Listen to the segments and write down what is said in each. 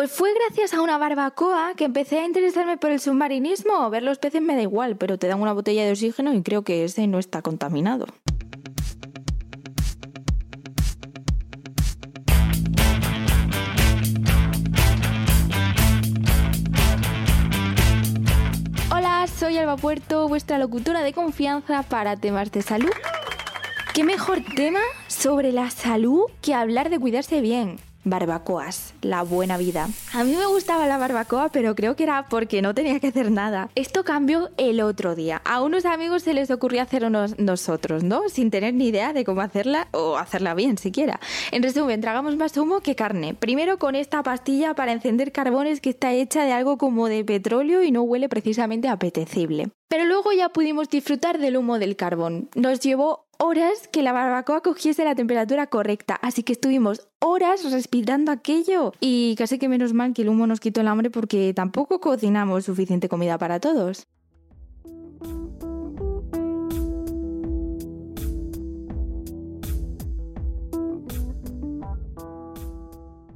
Pues fue gracias a una barbacoa que empecé a interesarme por el submarinismo. Ver los peces me da igual, pero te dan una botella de oxígeno y creo que ese no está contaminado. Hola, soy Alba Puerto, vuestra locutora de confianza para temas de salud. ¿Qué mejor tema sobre la salud que hablar de cuidarse bien? Barbacoas, la buena vida. A mí me gustaba la barbacoa, pero creo que era porque no tenía que hacer nada. Esto cambió el otro día. A unos amigos se les ocurrió hacernos nosotros, ¿no? Sin tener ni idea de cómo hacerla o hacerla bien siquiera. En resumen, tragamos más humo que carne. Primero con esta pastilla para encender carbones que está hecha de algo como de petróleo y no huele precisamente apetecible. Pero luego ya pudimos disfrutar del humo del carbón. Nos llevó horas que la barbacoa cogiese la temperatura correcta, así que estuvimos horas respirando aquello y casi que menos mal que el humo nos quitó el hambre porque tampoco cocinamos suficiente comida para todos.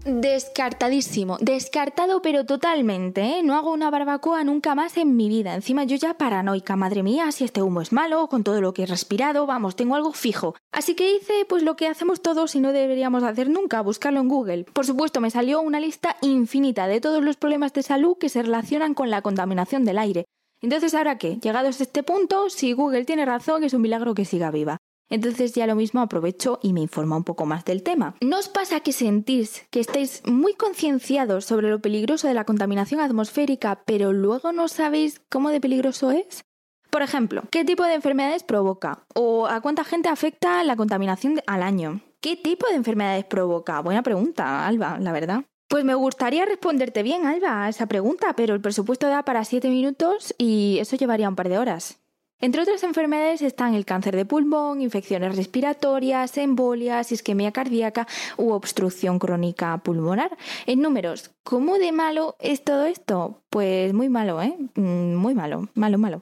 Descartadísimo, descartado pero totalmente, ¿eh? No hago una barbacoa nunca más en mi vida. Encima yo ya paranoica, madre mía, si este humo es malo, con todo lo que he respirado, vamos, tengo algo fijo. Así que hice pues lo que hacemos todos y no deberíamos hacer nunca, buscarlo en Google. Por supuesto, me salió una lista infinita de todos los problemas de salud que se relacionan con la contaminación del aire. Entonces, ¿ahora qué? Llegados a este punto, si Google tiene razón, es un milagro que siga viva. Entonces ya lo mismo aprovecho y me informa un poco más del tema. ¿No os pasa que sentís que estáis muy concienciados sobre lo peligroso de la contaminación atmosférica, pero luego no sabéis cómo de peligroso es? Por ejemplo, ¿qué tipo de enfermedades provoca? ¿O a cuánta gente afecta la contaminación al año? ¿Qué tipo de enfermedades provoca? Buena pregunta, Alba, la verdad. Pues me gustaría responderte bien, Alba, a esa pregunta, pero el presupuesto da para 7 minutos y eso llevaría un par de horas. Entre otras enfermedades están el cáncer de pulmón, infecciones respiratorias, embolias, isquemia cardíaca u obstrucción crónica pulmonar. En números, ¿cómo de malo es todo esto? Pues muy malo, ¿eh? Mm, muy malo, malo, malo.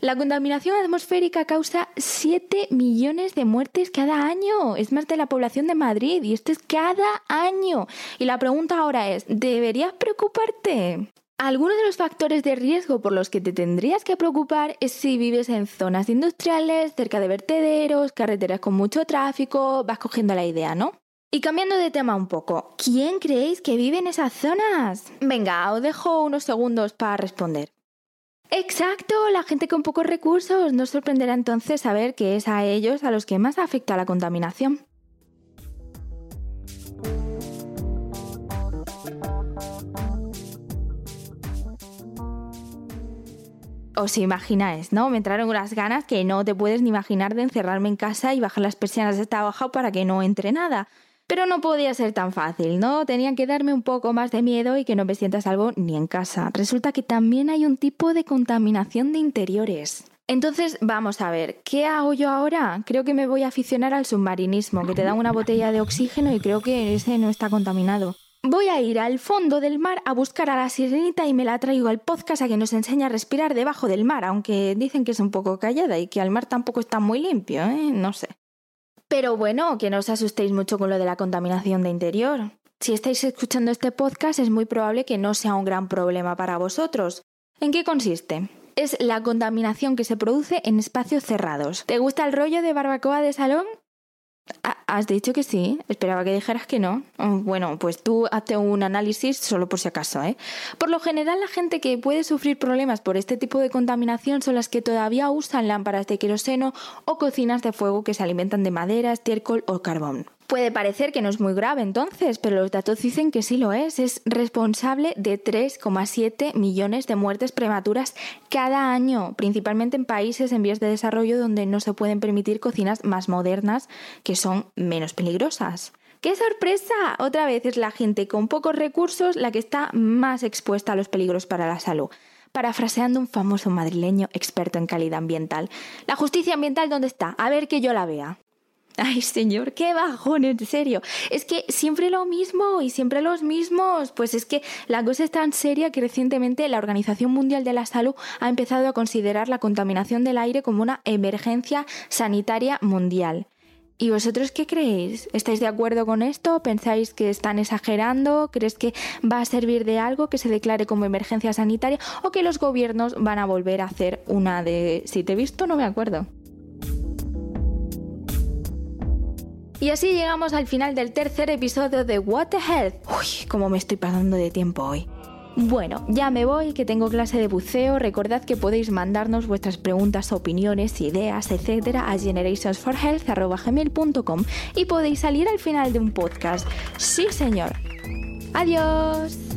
La contaminación atmosférica causa 7 millones de muertes cada año. Es más de la población de Madrid y esto es cada año. Y la pregunta ahora es, ¿deberías preocuparte? Algunos de los factores de riesgo por los que te tendrías que preocupar es si vives en zonas industriales, cerca de vertederos, carreteras con mucho tráfico, vas cogiendo la idea, ¿no? Y cambiando de tema un poco, ¿quién creéis que vive en esas zonas? Venga, os dejo unos segundos para responder. Exacto, la gente con pocos recursos. No sorprenderá entonces saber que es a ellos a los que más afecta la contaminación. Os imagináis, ¿no? Me entraron unas ganas que no te puedes ni imaginar de encerrarme en casa y bajar las persianas de esta abajo para que no entre nada. Pero no podía ser tan fácil, ¿no? Tenía que darme un poco más de miedo y que no me sienta salvo ni en casa. Resulta que también hay un tipo de contaminación de interiores. Entonces, vamos a ver, ¿qué hago yo ahora? Creo que me voy a aficionar al submarinismo, que te dan una botella de oxígeno y creo que ese no está contaminado. Voy a ir al fondo del mar a buscar a la sirenita y me la traigo al podcast a que nos enseñe a respirar debajo del mar, aunque dicen que es un poco callada y que al mar tampoco está muy limpio, ¿eh? No sé. Pero bueno, que no os asustéis mucho con lo de la contaminación de interior. Si estáis escuchando este podcast es muy probable que no sea un gran problema para vosotros. ¿En qué consiste? Es la contaminación que se produce en espacios cerrados. ¿Te gusta el rollo de barbacoa de salón? Has dicho que sí, esperaba que dijeras que no. Mm, bueno, pues tú hazte un análisis solo por si acaso, ¿eh? Por lo general, la gente que puede sufrir problemas por este tipo de contaminación son las que todavía usan lámparas de queroseno o cocinas de fuego que se alimentan de madera, estiércol o carbón. Puede parecer que no es muy grave entonces, pero los datos dicen que sí lo es. Es responsable de 3,7 millones de muertes prematuras cada año, principalmente en países en vías de desarrollo donde no se pueden permitir cocinas más modernas que son menos peligrosas. ¡Qué sorpresa! Otra vez es la gente con pocos recursos la que está más expuesta a los peligros para la salud parafraseando un famoso madrileño experto en calidad ambiental. ¿La justicia ambiental dónde está? A ver que yo la vea. Ay, señor, qué bajón, en serio. Es que siempre lo mismo y siempre los mismos. Pues es que la cosa es tan seria que recientemente la Organización Mundial de la Salud ha empezado a considerar la contaminación del aire como una emergencia sanitaria mundial. ¿Y vosotros qué creéis? ¿Estáis de acuerdo con esto? ¿Pensáis que están exagerando? ¿Crees que va a servir de algo que se declare como emergencia sanitaria o que los gobiernos van a volver a hacer una de si te he visto no me acuerdo? Y así llegamos al final del tercer episodio de What the Health. Uy, cómo me estoy pasando de tiempo hoy. Bueno, ya me voy, que tengo clase de buceo. Recordad que podéis mandarnos vuestras preguntas, opiniones, ideas, etcétera, a generationsforhealth.com y podéis salir al final de un podcast. Sí, señor. Adiós.